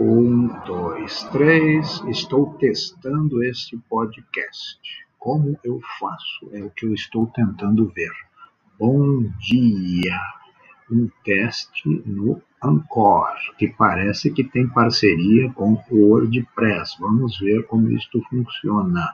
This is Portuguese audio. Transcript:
Um, dois, três. Estou testando este podcast. Como eu faço? É o que eu estou tentando ver. Bom dia! Um teste no Anchor, que parece que tem parceria com o WordPress. Vamos ver como isto funciona.